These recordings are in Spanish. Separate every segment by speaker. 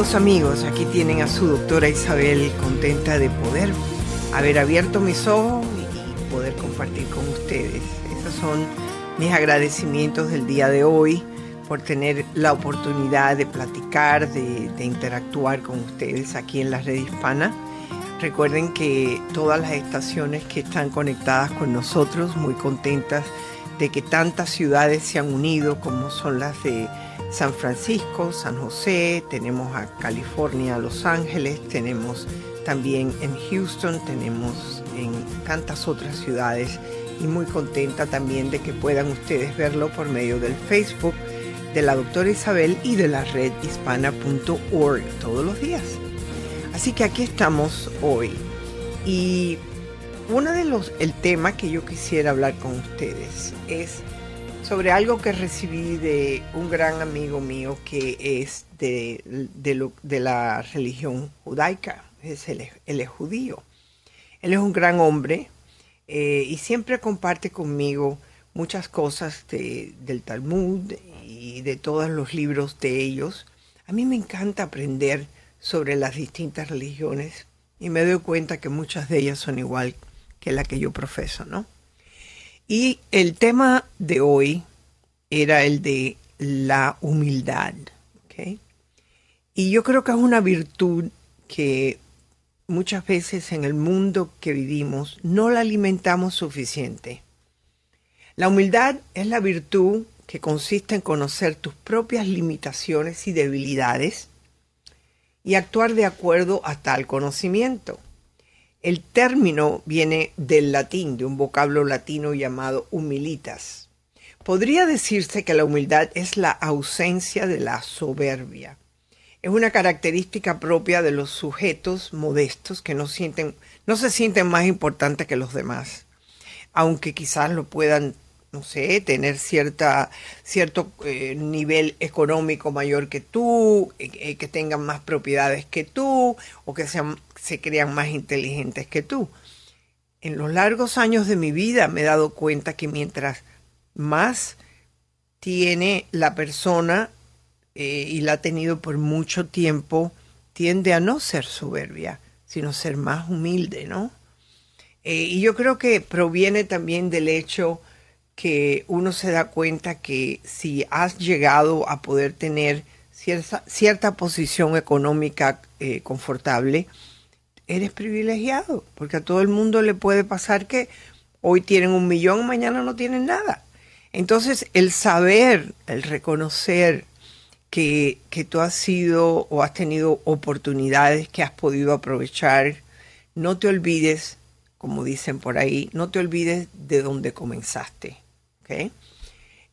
Speaker 1: Queridos amigos, aquí tienen a su doctora Isabel contenta de poder haber abierto mis ojos y poder compartir con ustedes. Esos son mis agradecimientos del día de hoy por tener la oportunidad de platicar, de, de interactuar con ustedes aquí en la red hispana. Recuerden que todas las estaciones que están conectadas con nosotros, muy contentas de que tantas ciudades se han unido como son las de San Francisco, San José, tenemos a California, Los Ángeles, tenemos también en Houston, tenemos en tantas otras ciudades y muy contenta también de que puedan ustedes verlo por medio del Facebook de la doctora Isabel y de la red hispana.org todos los días. Así que aquí estamos hoy y uno de los el tema que yo quisiera hablar con ustedes es sobre algo que recibí de un gran amigo mío que es de, de, la religión judaica, es él, es judío. Él es un gran hombre eh, y siempre comparte conmigo muchas cosas del Talmud y de todos los libros de ellos. A mí me encanta aprender sobre las distintas religiones y me doy cuenta que muchas de ellas son igual que la que yo profeso, ¿no? Y el tema de hoy era el de la humildad. Y yo creo que es una virtud que muchas veces en el mundo que vivimos no la alimentamos suficiente. La humildad es la virtud que consiste en conocer tus propias limitaciones y debilidades y actuar de acuerdo a tal conocimiento. El término viene del latín, de un vocablo latino llamado humilitas. Podría decirse que la humildad es la ausencia de la soberbia. Es una característica propia de los sujetos modestos que no, sienten, no se sienten más importantes que los demás, aunque quizás lo puedan no sé, tener cierta, cierto eh, nivel económico mayor que tú, eh, eh, que tengan más propiedades que tú, o que sean, se crean más inteligentes que tú. En los largos años de mi vida me he dado cuenta que mientras más tiene la persona, y la ha tenido por mucho tiempo, tiende a no ser soberbia, sino ser más humilde, ¿no? y yo creo que proviene también del hecho que uno se da cuenta que si has llegado a poder tener cierta, cierta posición económica eh, confortable, eres privilegiado, porque a todo el mundo le puede pasar que hoy tienen un millón, mañana no tienen nada. Entonces, el saber, el reconocer que, que tú has sido o has tenido oportunidades que has podido aprovechar, no te olvides, como dicen por ahí, no te olvides de dónde comenzaste.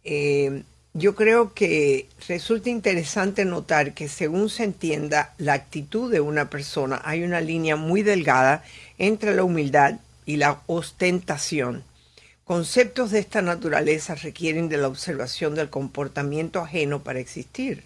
Speaker 1: Eh, yo creo que resulta interesante notar que según se entienda la actitud de una persona, hay una línea muy delgada entre la humildad y la ostentación. Conceptos de esta naturaleza requieren de la observación del comportamiento ajeno para existir.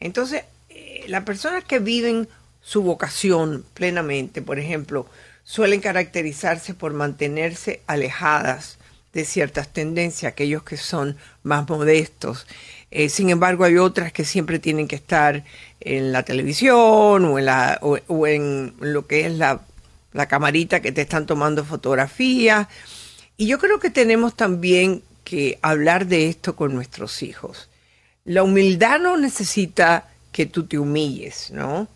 Speaker 1: Entonces, eh, las personas que viven su vocación plenamente, por ejemplo, suelen caracterizarse por mantenerse alejadas de ciertas tendencias, aquellos que son más modestos. Eh, sin embargo, hay otras que siempre tienen que estar en la televisión o en, la, o, en lo que es la, la camarita que te están tomando fotografías. Y yo creo que tenemos también que hablar de esto con nuestros hijos. La humildad no necesita que tú te humilles, ¿no?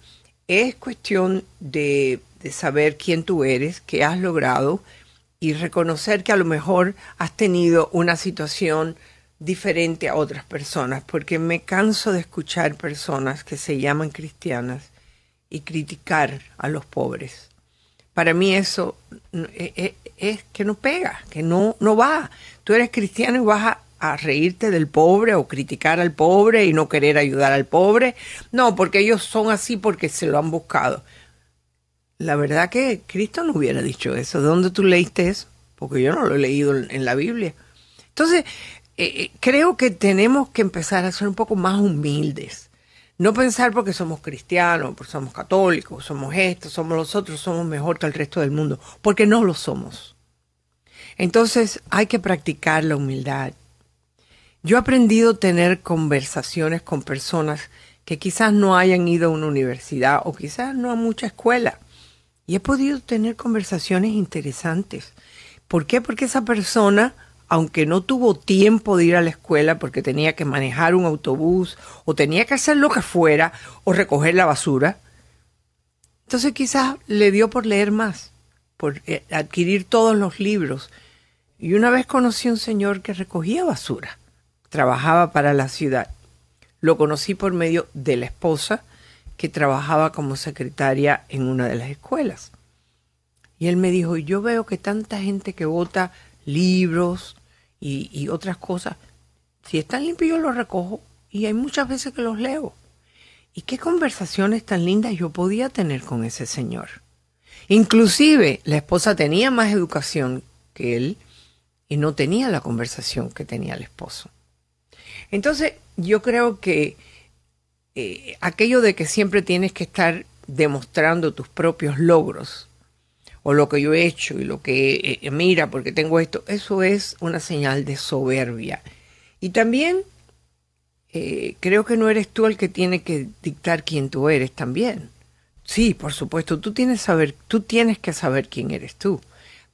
Speaker 1: es cuestión de, saber quién tú eres, qué has logrado y reconocer que a lo mejor has tenido una situación diferente a otras personas, porque me canso de escuchar personas que se llaman cristianas y criticar a los pobres. Para mí eso e, e, es, que no pega, que no, no va. Tú eres cristiano y vas a, a reírte del pobre o criticar al pobre y no querer ayudar al pobre. No, porque ellos son así porque se lo han buscado. La verdad que Cristo no hubiera dicho eso. ¿De dónde tú leíste eso? Porque yo no lo he leído en la Biblia. Entonces, eh, eh, creo que tenemos que empezar a ser un poco más humildes. No pensar porque somos cristianos, porque somos católicos, somos estos, somos los otros, somos mejor que el resto del mundo, porque no lo somos. Entonces hay que practicar la humildad. Yo he aprendido a tener conversaciones con personas que quizás no hayan ido a una universidad o quizás no a mucha escuela. Y he podido tener conversaciones interesantes. ¿Por qué? Porque esa persona aunque no tuvo tiempo de ir a la escuela porque tenía que manejar un autobús o tenía que hacer lo que fuera o recoger la basura, entonces quizás le dio por leer más, por eh, adquirir todos los libros. Y una vez conocí a un señor que recogía basura, trabajaba para la ciudad. Lo conocí por medio de la esposa que trabajaba como secretaria en una de las escuelas. Y él me dijo, yo veo que tanta gente que vota libros, y, otras cosas. Si están limpios yo los recojo y hay muchas veces que los leo. ¿Y qué conversaciones tan lindas yo podía tener con ese señor? Inclusive la esposa tenía más educación que él y no tenía la conversación que tenía el esposo. Entonces yo creo que eh, aquello de que siempre tienes que estar demostrando tus propios logros o lo que yo he hecho y lo que eh, eh, mira porque tengo esto, eso es una señal de soberbia. Y también eh, creo que no eres tú el que tiene que dictar quién tú eres también. Sí, por supuesto, tú tienes, saber, tú tienes que saber quién eres tú,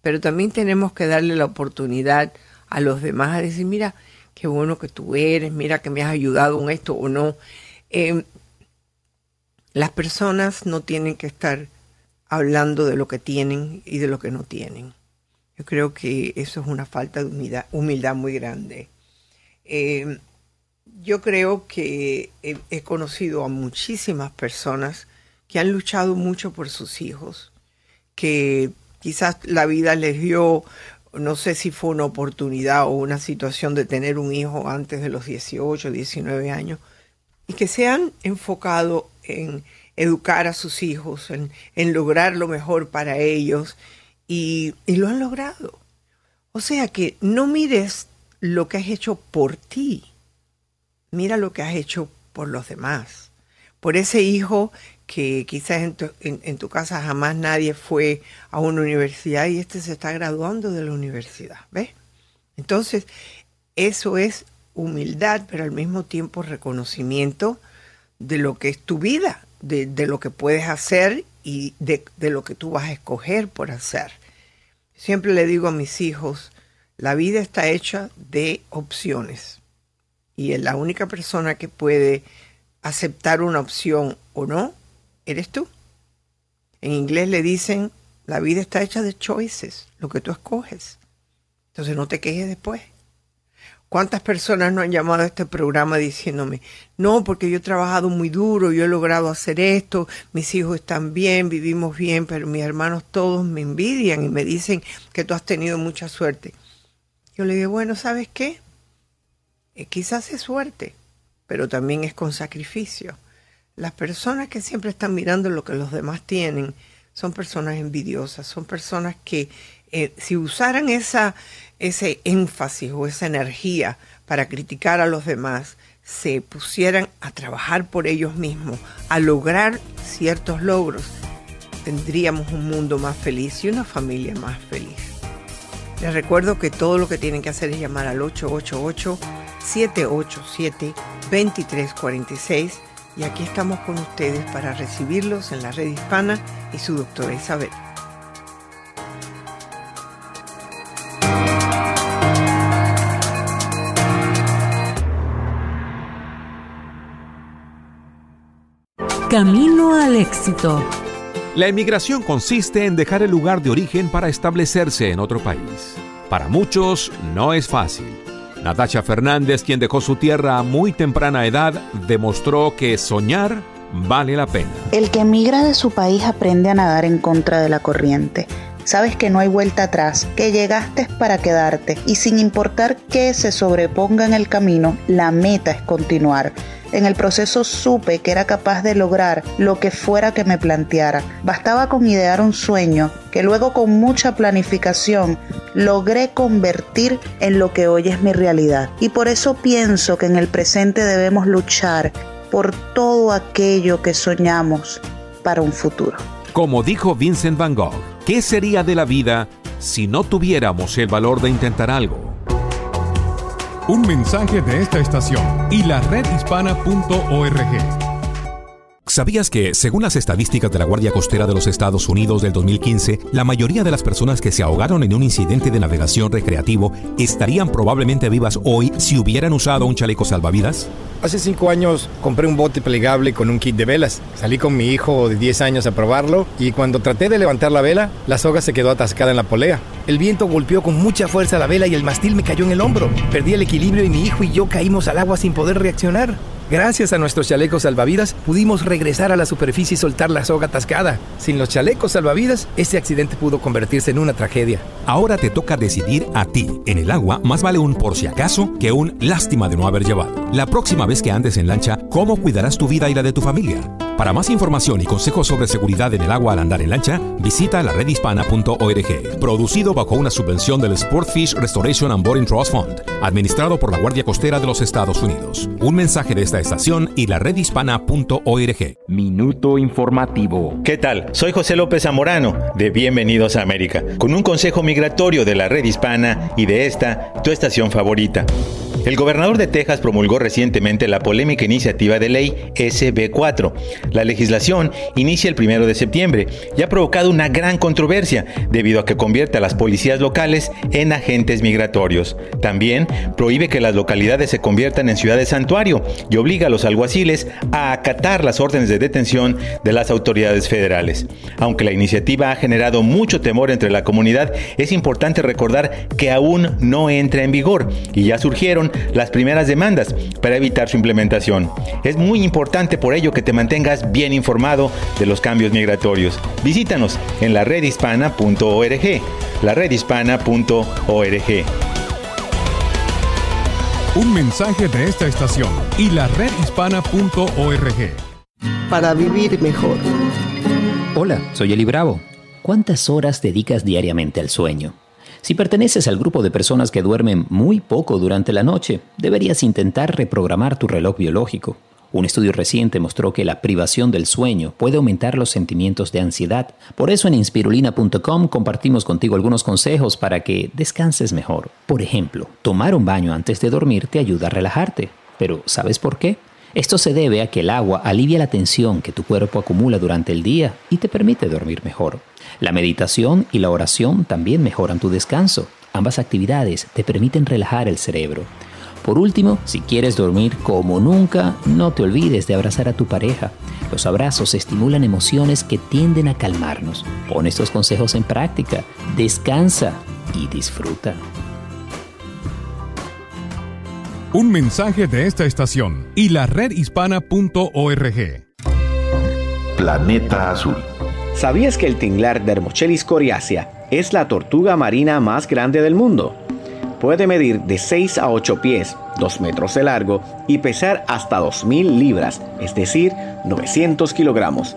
Speaker 1: pero también tenemos que darle la oportunidad a los demás a decir, mira, qué bueno que tú eres, mira que me has ayudado en esto o no. Em, las personas no tienen que estar hablando de lo que tienen y de lo que no tienen. Yo creo que eso es una falta de humildad, muy grande. Eh, yo creo que he, conocido a muchísimas personas que han luchado mucho por sus hijos, que quizás la vida les dio, no sé si fue una oportunidad o una situación de tener un hijo antes de los 18, 19 años, y que se han enfocado en educar a sus hijos, en, lograr lo mejor para ellos y, lo han logrado. O sea que no mires lo que has hecho por ti, mira lo que has hecho por los demás, por ese hijo que quizás en tu, en tu, casa jamás nadie fue a una universidad y este se está graduando de la universidad, ¿ves? Entonces, eso es humildad, pero al mismo tiempo reconocimiento de lo que es tu vida, de, lo que puedes hacer y de, de lo que tú vas a escoger por hacer. Siempre le digo a mis hijos, la vida está hecha de opciones y la única persona que puede aceptar una opción o no, eres tú. En inglés le dicen, la vida está hecha de choices, lo que tú escoges. Entonces no te quejes después. ¿Cuántas personas no han llamado a este programa diciéndome, no, porque yo he trabajado muy duro, yo he logrado hacer esto, mis hijos están bien, vivimos bien, pero mis hermanos todos me envidian y me dicen que tú has tenido mucha suerte? Yo le digo, bueno, ¿sabes qué? Eh, quizás es suerte, pero también es con sacrificio. Las personas que siempre están mirando lo que los demás tienen son personas envidiosas, son personas que eh, si usaran esa, ese énfasis o esa energía para criticar a los demás, se pusieran a trabajar por ellos mismos, a lograr ciertos logros, tendríamos un mundo más feliz y una familia más feliz. Les recuerdo que todo lo que tienen que hacer es llamar al 888-787-2346 y aquí estamos con ustedes para recibirlos en la red hispana y su doctora Isabel.
Speaker 2: Camino al éxito.
Speaker 3: La emigración consiste en dejar el lugar de origen para establecerse en otro país. Para muchos no es fácil. Natasha Fernández, quien dejó su tierra a muy temprana edad, demostró que soñar vale la pena.
Speaker 4: El que emigra de su país aprende a nadar en contra de la corriente. Sabes que no hay vuelta atrás, que llegaste para quedarte y sin importar qué se sobreponga en el camino, la meta es continuar. En el proceso supe que era capaz de lograr lo que fuera que me planteara. Bastaba con idear un sueño que luego con mucha planificación logré convertir en lo que hoy es mi realidad. Y por eso pienso que en el presente debemos luchar por todo aquello que soñamos para un futuro.
Speaker 3: Como dijo Vincent Van Gogh, ¿qué sería de la vida si no tuviéramos el valor de intentar algo?
Speaker 5: Un mensaje de esta estación y la redhispana.org.
Speaker 3: ¿Sabías que, según las estadísticas de la Guardia Costera de los Estados Unidos del 2015, la mayoría de las personas que se ahogaron en un incidente de navegación recreativo estarían probablemente vivas hoy si hubieran usado un chaleco salvavidas?
Speaker 6: Hace cinco años compré un bote plegable con un kit de velas. Salí con mi hijo de 10 años a probarlo y cuando traté de levantar la vela, la soga se quedó atascada en la polea. El viento golpeó con mucha fuerza la vela y el mastil me cayó en el hombro. Perdí el equilibrio y mi hijo y yo caímos al agua sin poder reaccionar. Gracias a nuestros chalecos salvavidas pudimos regresar a la superficie y soltar la soga atascada. Sin los chalecos salvavidas, ese accidente pudo convertirse en una tragedia.
Speaker 3: Ahora te toca decidir a ti. En el agua más vale un por si acaso que un lástima de no haber llevado. La próxima vez que andes en lancha, ¿cómo cuidarás tu vida y la de tu familia? Para más información y consejos sobre seguridad en el agua al andar en lancha, visita la redhispana.org. Producido bajo una subvención del Sportfish Restoration and Boarding Trust Fund, administrado por la Guardia Costera de los Estados Unidos. Un mensaje de esta estación y la redhispana.org.
Speaker 7: Minuto informativo.
Speaker 8: ¿Qué tal? Soy José López Zamorano de Bienvenidos a América, con un consejo migratorio de la red hispana y de esta, tu estación favorita. El gobernador de Texas promulgó recientemente la polémica iniciativa de ley SB4. La legislación inicia el primero de septiembre y ha provocado una gran controversia debido a que convierte a las policías locales en agentes migratorios. También prohíbe que las localidades se conviertan en ciudades santuario y obliga a los alguaciles a acatar las órdenes de detención de las autoridades federales. Aunque la iniciativa ha generado mucho temor entre la comunidad, es importante recordar que aún no entra en vigor y ya surgieron las primeras demandas para evitar su implementación. Es muy importante por ello que te mantengas bien informado de los cambios migratorios. Visítanos en la redhispana.org, la redhispana.org.
Speaker 5: Un mensaje de esta estación y la redhispana.org.
Speaker 1: Para vivir mejor.
Speaker 9: Hola, soy Eli Bravo. ¿Cuántas horas dedicas diariamente al sueño? Si perteneces al grupo de personas que duermen muy poco durante la noche, deberías intentar reprogramar tu reloj biológico. Un estudio reciente mostró que la privación del sueño puede aumentar los sentimientos de ansiedad. Por eso en inspirulina.com compartimos contigo algunos consejos para que descanses mejor. Por ejemplo, tomar un baño antes de dormir te ayuda a relajarte. Pero ¿sabes por qué? Esto se debe a que el agua alivia la tensión que tu cuerpo acumula durante el día y te permite dormir mejor. La meditación y la oración también mejoran tu descanso. Ambas actividades te permiten relajar el cerebro. Por último, si quieres dormir como nunca, no te olvides de abrazar a tu pareja. Los abrazos estimulan emociones que tienden a calmarnos. Pon estos consejos en práctica, descansa y disfruta.
Speaker 5: Un mensaje de esta estación y la redhispana.org.
Speaker 10: Planeta Azul.
Speaker 11: ¿Sabías que el tinglar Dermochelis coriacea es la tortuga marina más grande del mundo? Puede medir de 6 a 8 pies, 2 metros de largo y pesar hasta 2.000 libras, es decir, 900 kilogramos.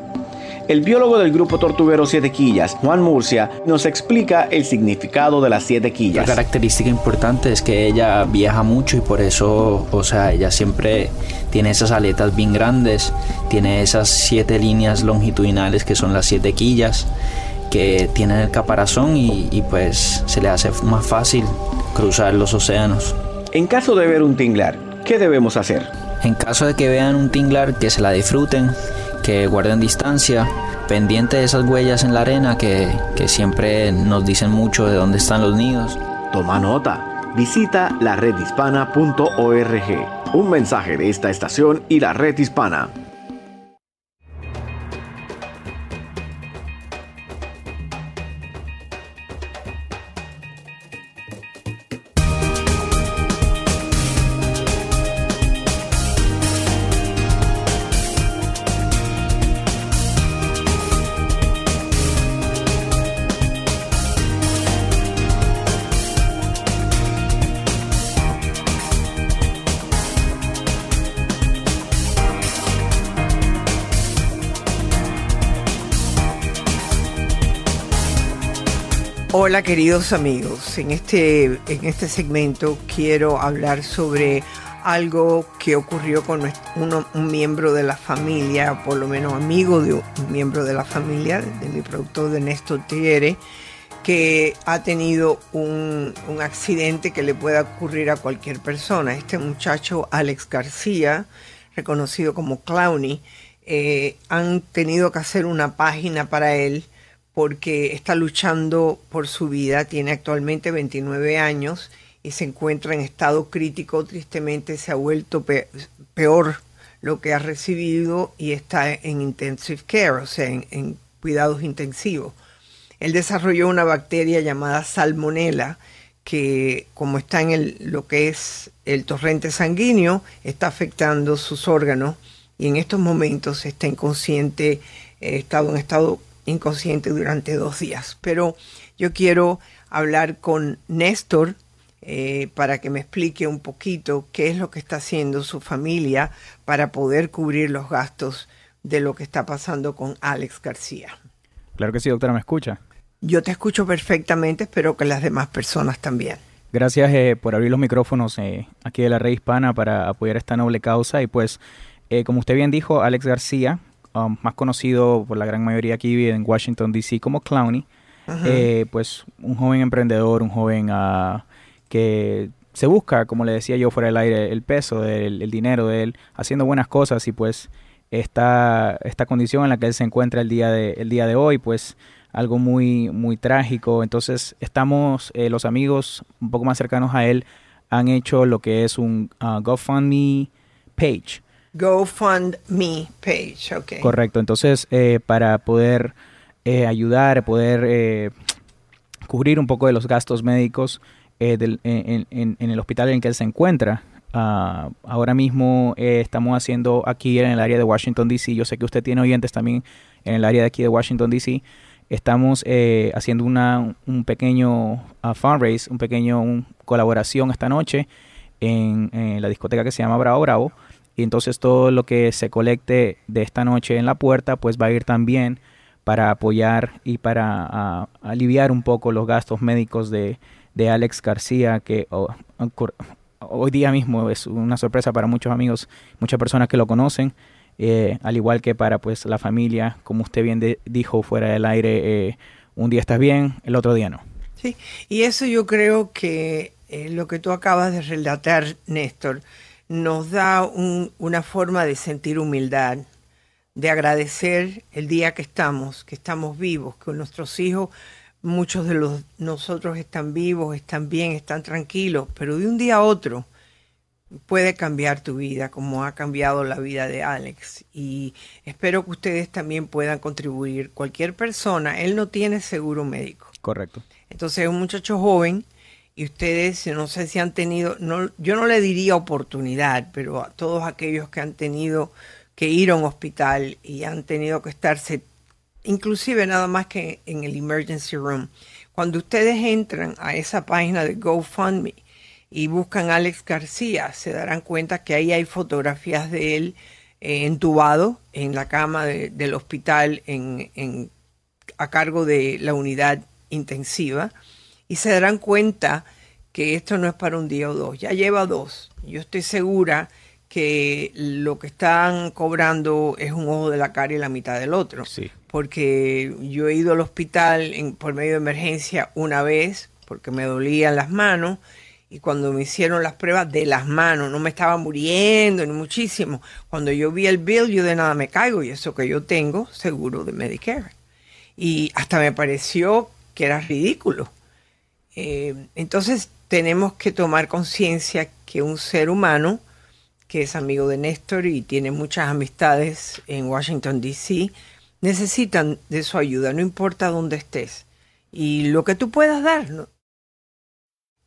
Speaker 11: El biólogo del grupo tortuguero Siete Quillas, Juan Murcia, nos explica el significado de las siete quillas.
Speaker 12: La característica importante es que ella viaja mucho y por eso, o sea, ella siempre tiene esas aletas bien grandes, tiene esas siete líneas longitudinales que son las siete quillas que tienen el caparazón y, y pues se le hace más fácil cruzar los océanos.
Speaker 11: En caso de ver un tinglar, ¿qué debemos hacer?
Speaker 12: En caso de que vean un tinglar, que se la disfruten, que guarden distancia, pendiente de esas huellas en la arena que, que siempre nos dicen mucho de dónde están los nidos.
Speaker 11: Toma nota. Visita la redhispana.org. Un mensaje de esta estación y la red hispana.
Speaker 1: Hola queridos amigos, en este, en este segmento quiero hablar sobre algo que ocurrió con un miembro de la familia, por lo menos amigo de un miembro de la familia, de mi productor de Néstor Tiere, que ha tenido un, accidente que le pueda ocurrir a cualquier persona. Este muchacho, Alex García, reconocido como Clowny, eh, han tenido que hacer una página para él porque está luchando por su vida, tiene actualmente 29 años y se encuentra en estado crítico, tristemente se ha vuelto peor lo que ha recibido y está en intensive care, o sea, en, cuidados intensivos. Él desarrolló una bacteria llamada salmonella que como está en el, lo que es el torrente sanguíneo, está afectando sus órganos y en estos momentos está inconsciente, eh, estado en estado inconsciente durante dos días. Pero yo quiero hablar con Néstor eh, para que me explique un poquito qué es lo que está haciendo su familia para poder cubrir los gastos de lo que está pasando con Alex García.
Speaker 7: Claro que sí, doctora, ¿me escucha?
Speaker 1: Yo te escucho perfectamente, espero que las demás personas también.
Speaker 7: Gracias eh, por abrir los micrófonos eh, aquí de la red hispana para apoyar esta noble causa. Y pues, como usted bien dijo, Alex García Um, más conocido por la gran mayoría aquí en Washington, D.C. como Clowney, eh, pues un joven emprendedor, un joven uh, que se busca, como le decía yo fuera del aire, el peso, del, el dinero de él, haciendo buenas cosas y pues esta, esta condición en la que él se encuentra el día de, el día de hoy, pues algo muy, muy trágico. Entonces estamos, eh, los amigos un poco más cercanos a él han hecho lo que es un uh, GoFundMe page
Speaker 1: GoFundMe page, ok.
Speaker 7: Correcto, entonces eh, para poder eh, ayudar, poder eh, cubrir un poco de los gastos médicos en, el hospital en que él se encuentra. Ah, ahora mismo estamos haciendo aquí en el área de Washington, D.C., yo sé que usted tiene oyentes también en el área de aquí de Washington, D.C., estamos haciendo una, un pequeño uh, fundraise, un pequeño colaboración esta noche en, en, la discoteca que se llama Bravo Bravo y entonces todo lo que se colecte de esta noche en la puerta pues va a ir también para apoyar y para aliviar un poco los gastos médicos de, Alex García que hoy día mismo es una sorpresa para muchos amigos, muchas personas que lo conocen. Eh, al igual que para pues la familia, como usted bien dijo fuera del aire, eh, un día estás bien, el otro día no.
Speaker 1: Sí, y eso yo creo que eh, lo que tú acabas de relatar, Néstor, nos da una forma de sentir humildad, de agradecer el día que estamos, que estamos vivos, que nuestros hijos, muchos de los nosotros están vivos, están bien, están tranquilos, pero de un día a otro puede cambiar tu vida como ha cambiado la vida de Alex. Y espero que ustedes también puedan contribuir. Cualquier persona, él no tiene seguro médico.
Speaker 7: Correcto.
Speaker 1: Entonces es un muchacho joven y ustedes no sé si han tenido, no, yo no le diría oportunidad, pero a todos aquellos que han tenido que ir a un hospital y han tenido que estarse, inclusive nada más que en el emergency room, cuando ustedes entran a esa página de GoFundMe y buscan a Alex García, se darán cuenta que ahí hay fotografías de él eh, entubado en la cama del hospital en, en, a cargo de la unidad intensiva y se darán cuenta que esto no es para un día o dos, ya lleva dos. Yo estoy segura que lo que están cobrando es un ojo de la cara y la mitad del otro.
Speaker 7: Sí.
Speaker 1: Porque yo he ido al hospital en, por medio de emergencia una vez porque me dolían las manos y cuando me hicieron las pruebas de las manos, no me estaba muriendo ni muchísimo. Cuando yo vi el bill, yo de nada me caigo y eso que yo tengo seguro de Medicare. Y hasta me pareció que era ridículo. Eh, entonces tenemos que tomar conciencia que un ser humano que es amigo de Néstor y tiene muchas amistades en Washington, D.C., necesitan de su ayuda, no importa dónde estés. Y lo que tú puedas dar,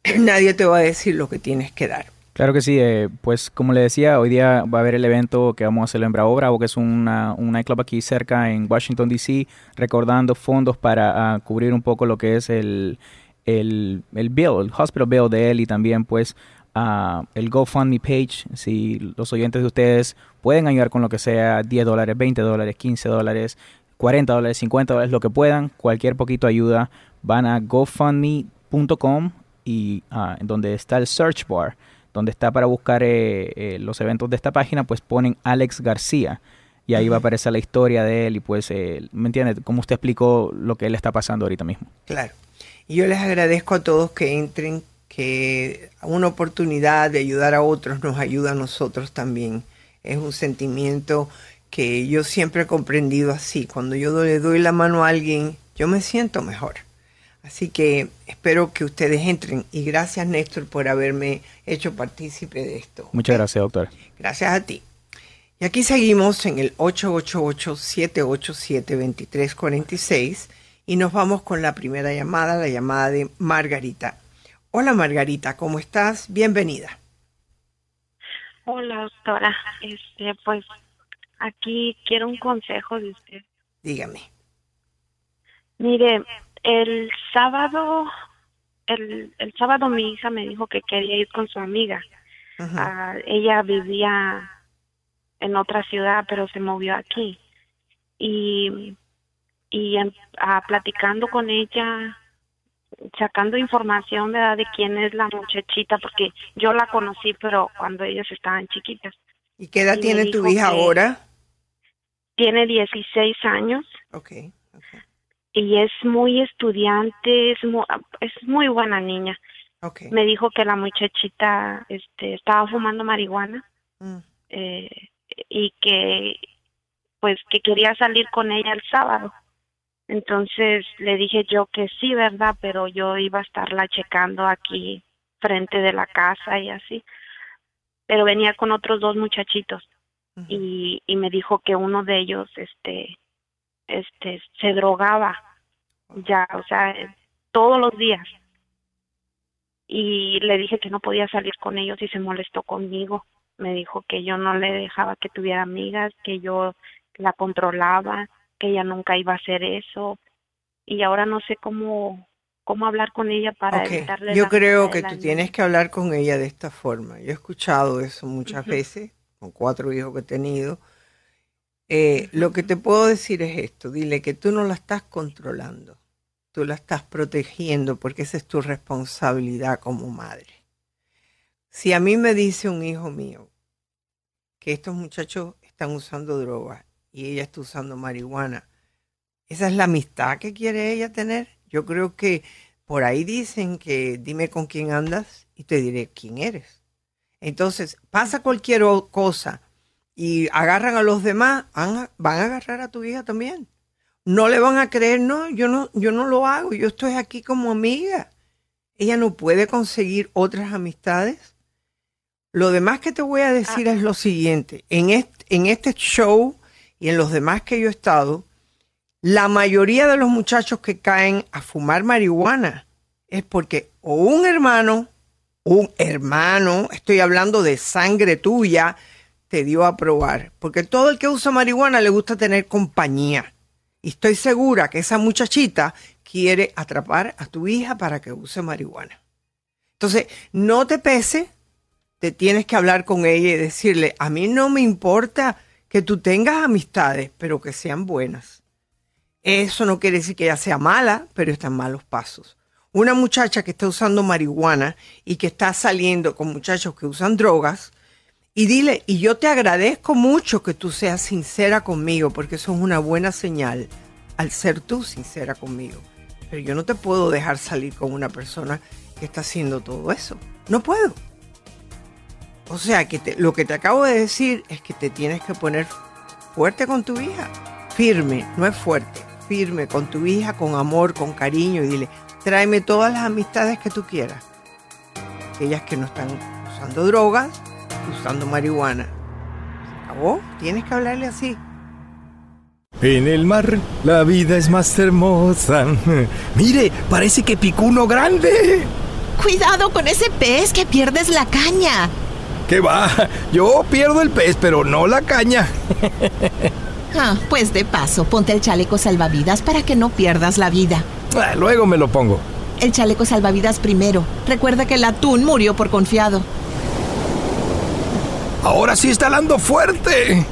Speaker 1: nadie te va a decir lo que tienes que dar.
Speaker 7: Claro que sí, eh, pues como le decía, hoy día va a haber el evento que vamos a hacer en Bravo Bravo, que es una, un nightclub aquí cerca en Washington, D.C., recordando fondos para ah, cubrir un poco lo que es el, el, el bill, el hospital bill de él y también pues uh, el GoFundMe page, si los oyentes de ustedes pueden ayudar con lo que sea, 10 dólares, 20 dólares, 15 dólares, 40 dólares, 50 dólares, lo que puedan, cualquier poquito ayuda, van a gofundme.com y ah, donde está el search bar, donde está para buscar eh, eh, los eventos de esta página, pues ponen Alex García y ahí va a aparecer la historia de él y pues, eh, ¿me entiende? Como usted explicó lo que él está pasando ahorita mismo.
Speaker 1: Claro. Y yo les agradezco a todos que entren, que una oportunidad de ayudar a otros nos ayuda a nosotros también. Es un sentimiento que yo siempre he comprendido así. Cuando yo le doy la mano a alguien, yo me siento mejor. Así que espero que ustedes entren y gracias Néstor por haberme hecho partícipe de esto.
Speaker 7: Muchas gracias, doctor.
Speaker 1: Gracias a ti. Y aquí seguimos en el 888-787-2346 y nos vamos con la primera llamada, la llamada de Margarita. Hola Margarita, ¿cómo estás? Bienvenida.
Speaker 13: Hola doctora, este, pues aquí quiero un consejo de usted.
Speaker 1: Dígame.
Speaker 13: Mire, el sábado, el, el sábado mi hija me dijo que quería ir con su amiga. Ah, ella vivía en otra ciudad, pero se movió aquí. Y, y ah, platicando con ella, sacando información ¿verdad? de quién es la muchachita, porque yo la conocí, pero cuando ellas estaban chiquitas.
Speaker 1: ¿Y qué edad tiene tu hija ahora?
Speaker 13: Tiene 16 años.
Speaker 1: Okay
Speaker 13: y es muy estudiante, es muy, es muy buena niña. Me dijo que la muchachita este, estaba fumando marihuana mm. eh, y que pues que quería salir con ella el sábado. Entonces le dije yo que sí, ¿verdad? Pero yo iba a estarla checando aquí frente de la casa y así. Pero venía con otros dos muchachitos y, y me dijo que uno de ellos este este se drogaba ya, o sea, todos los días. Y le dije que no podía salir con ellos y se molestó conmigo. Me dijo que yo no le dejaba que tuviera amigas, que yo la controlaba, que ella nunca iba a hacer eso. Y ahora no sé cómo cómo hablar con ella para evitarle
Speaker 1: Yo creo que tú tienes que hablar con ella de esta forma. Yo he escuchado eso muchas veces con cuatro hijos que he tenido eh, lo que te puedo decir es esto, dile que tú no la estás controlando, tú la estás protegiendo porque esa es tu responsabilidad como madre. Si a mí me dice un hijo mío que estos muchachos están usando drogas y ella está usando marihuana, ¿esa es la amistad que quiere ella tener? Yo creo que por ahí dicen que dime con quién andas y te diré quién eres. Entonces, pasa cualquier cosa y agarran a los demás, van a, agarrar a tu hija también. No le van a creer, no, yo no, yo no lo hago, yo estoy aquí como amiga. Ella no puede conseguir otras amistades. Lo demás que te voy a decir ah. es lo siguiente, en este, en este show y en los demás que yo he estado, la mayoría de los muchachos que caen a fumar marihuana es porque o un hermano, un hermano, estoy hablando de sangre tuya, te dio a probar. Porque todo el que usa marihuana le gusta tener compañía. Y estoy segura que esa muchachita quiere atrapar a tu hija para que use marihuana. Entonces, no te pese, te tienes que hablar con ella y decirle, a mí no me importa que tú tengas amistades, pero que sean buenas. Eso no quiere decir que ella sea mala, pero está en malos pasos. Una muchacha que está usando marihuana y que está saliendo con muchachos que usan drogas, y dile, y yo te agradezco mucho que tú seas sincera conmigo, porque eso es una buena señal al ser tú sincera conmigo. Pero yo no te puedo dejar salir con una persona que está haciendo todo eso. No puedo. O sea, que lo que te acabo de decir es que te tienes que poner fuerte con tu hija. Firme, no es fuerte. Firme con tu hija, con amor, con cariño y dile, tráeme todas las amistades que tú quieras. Aquellas que no están usando drogas, usando marihuana. ¿Se Tienes que hablarle así.
Speaker 6: En el mar la vida es más hermosa. Mire, parece que picó uno grande.
Speaker 14: Cuidado con ese pez que pierdes la caña.
Speaker 6: ¿Qué va? Yo pierdo el pez, pero no la caña.
Speaker 14: Ah, pues de paso, ponte el chaleco salvavidas para que no pierdas la vida.
Speaker 6: Ah, luego me lo pongo.
Speaker 14: El chaleco salvavidas primero. Recuerda que el atún murió por confiado.
Speaker 6: Ahora sí está dando fuerte.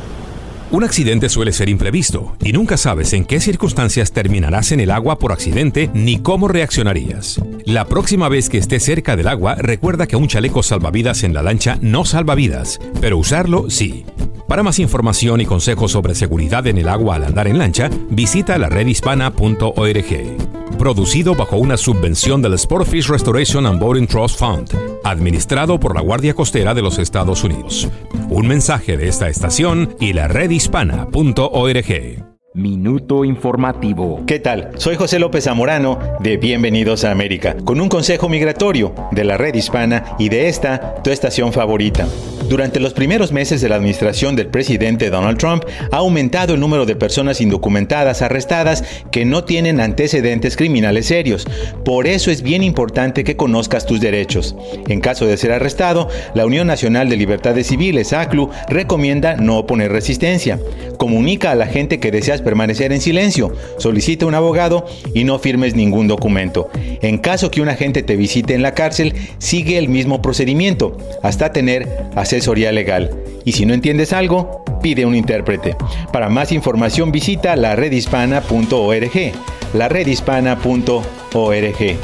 Speaker 3: Un accidente suele ser imprevisto y nunca sabes en qué circunstancias terminarás en el agua por accidente ni cómo reaccionarías. La próxima vez que estés cerca del agua, recuerda que un chaleco salvavidas en la lancha no salva vidas, pero usarlo sí. Para más información y consejos sobre seguridad en el agua al andar en lancha, visita la redhispana.org. Producido bajo una subvención del Sportfish Restoration and Boating Trust Fund, administrado por la Guardia Costera de los Estados Unidos. Un mensaje de esta estación y la redhispana.org.
Speaker 8: Minuto informativo. ¿Qué tal? Soy José López Zamorano de Bienvenidos a América, con un consejo migratorio de la red hispana y de esta, tu estación favorita. Durante los primeros meses de la administración del presidente Donald Trump, ha aumentado el número de personas indocumentadas arrestadas que no tienen antecedentes criminales serios. Por eso es bien importante que conozcas tus derechos. En caso de ser arrestado, la Unión Nacional de Libertades Civiles, ACLU, recomienda no oponer resistencia. Comunica a la gente que deseas permanecer en silencio, solicita un abogado y no firmes ningún documento. En caso que un agente te visite en la cárcel, sigue el mismo procedimiento hasta tener asesoría legal. Y si no entiendes algo, pide un intérprete. Para más información visita la redhispana.org. La redhispana.org.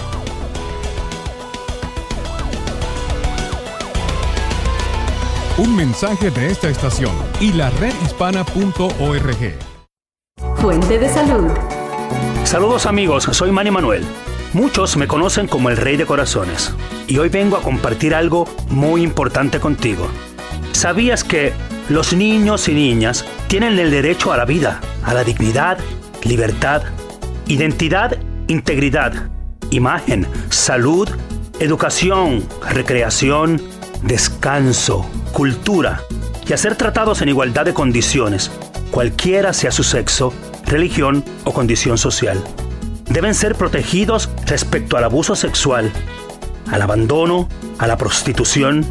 Speaker 5: Un mensaje de esta estación y la redhispana.org.
Speaker 2: Fuente de salud.
Speaker 15: Saludos amigos, soy Manny Manuel. Muchos me conocen como el Rey de Corazones y hoy vengo a compartir algo muy importante contigo. ¿Sabías que los niños y niñas tienen el derecho a la vida, a la dignidad, libertad, identidad, integridad, imagen, salud, educación, recreación, descanso, cultura y a ser tratados en igualdad de condiciones, cualquiera sea su sexo, religión o condición social. Deben ser protegidos respecto al abuso sexual, al abandono, a la prostitución,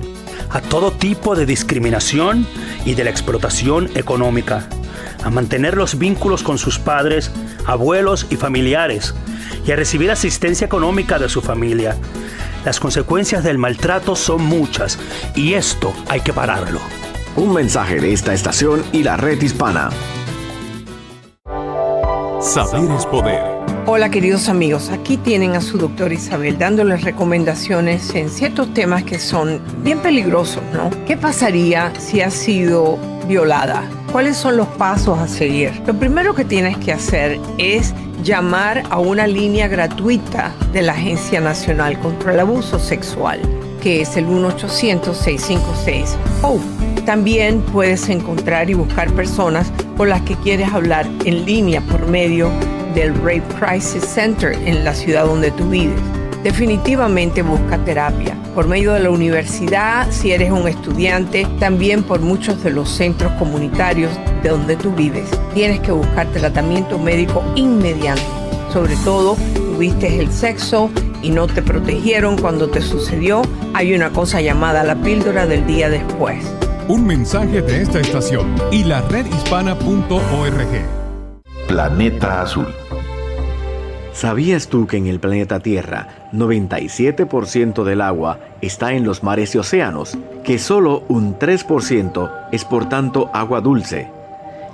Speaker 15: a todo tipo de discriminación y de la explotación económica, a mantener los vínculos con sus padres, abuelos y familiares, y a recibir asistencia económica de su familia. Las consecuencias del maltrato son muchas y esto hay que pararlo.
Speaker 11: Un mensaje de esta estación y la red hispana.
Speaker 5: Saber es poder.
Speaker 1: Hola queridos amigos, aquí tienen a su doctora Isabel dándoles recomendaciones en ciertos temas que son bien peligrosos, ¿no? ¿Qué pasaría si ha sido violada? ¿Cuáles son los pasos a seguir? Lo primero que tienes que hacer es llamar a una línea gratuita de la Agencia Nacional contra el Abuso Sexual, que es el 1-800-656-HOPE. También puedes encontrar y buscar personas con las que quieres hablar en línea por medio del Rape Crisis Center en la ciudad donde tú vives. Definitivamente busca terapia por medio de la universidad, si eres un estudiante, también por muchos de los centros comunitarios de donde tú vives. Tienes que buscar tratamiento médico inmediato. Sobre todo, tuviste el sexo y no te protegieron cuando te sucedió, hay una cosa llamada la píldora del día después.
Speaker 5: Un mensaje de esta estación y la redhispana.org.
Speaker 10: Planeta Azul.
Speaker 11: ¿Sabías tú que en el planeta Tierra 97% del agua está en los mares y océanos? Que solo un 3% es por tanto agua dulce.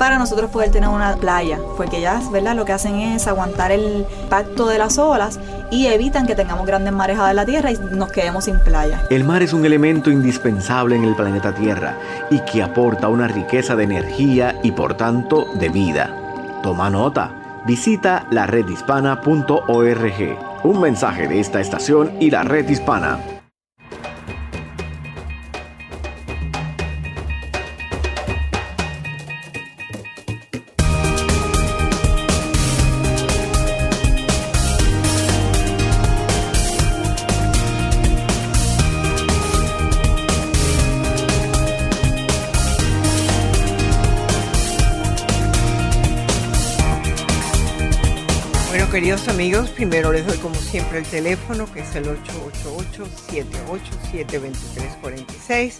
Speaker 16: para nosotros poder tener una playa, porque ellas, ¿verdad? Lo que hacen es aguantar el impacto de las olas y evitan que tengamos grandes marejadas en la tierra y nos quedemos sin playa.
Speaker 11: El mar es un elemento indispensable en el planeta Tierra y que aporta una riqueza de energía y por tanto de vida. Toma nota. Visita la redhispana.org. Un mensaje de esta estación y la red hispana.
Speaker 1: Amigos, primero les doy como siempre el teléfono que es el 888-787-2346.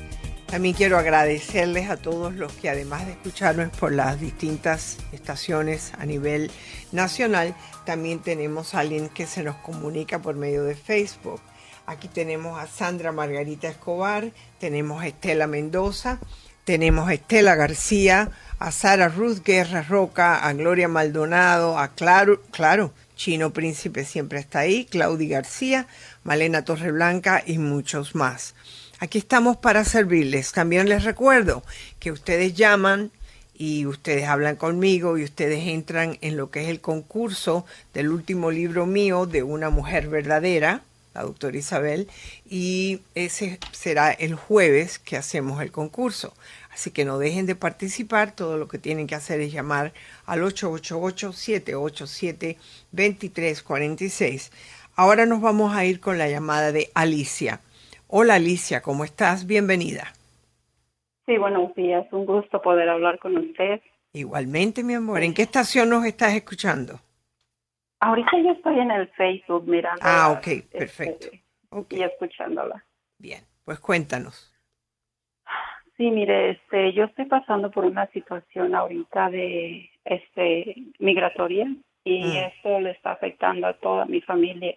Speaker 1: También quiero agradecerles a todos los que además de escucharnos por las distintas estaciones a nivel nacional, también tenemos a alguien que se nos comunica por medio de Facebook. Aquí tenemos a Sandra Margarita Escobar, tenemos a Estela Mendoza, tenemos a Estela García, a Sara Ruth Guerra Roca, a Gloria Maldonado, a Claro, claro, Chino Príncipe siempre está ahí, Claudia García, Malena Torreblanca y muchos más. Aquí estamos para servirles. También les recuerdo que ustedes llaman y ustedes hablan conmigo y ustedes entran en lo que es el concurso del último libro mío de una mujer verdadera, la doctora Isabel, y ese será el jueves que hacemos el concurso. Así que no dejen de participar, todo lo que tienen que hacer es llamar al 888-787-2346. Ahora nos vamos a ir con la llamada de Alicia. Hola Alicia, ¿cómo estás? Bienvenida.
Speaker 17: Sí, buenos días, un gusto poder hablar con usted.
Speaker 1: Igualmente, mi amor. ¿En qué estación nos estás escuchando?
Speaker 17: Ahorita yo estoy en el Facebook mirando.
Speaker 1: Ah, ok, perfecto.
Speaker 17: Este, y escuchándola.
Speaker 1: Bien, pues cuéntanos.
Speaker 17: Sí, mire, este, yo estoy pasando por una situación ahorita de, este, migratoria y mm. esto le está afectando a toda mi familia.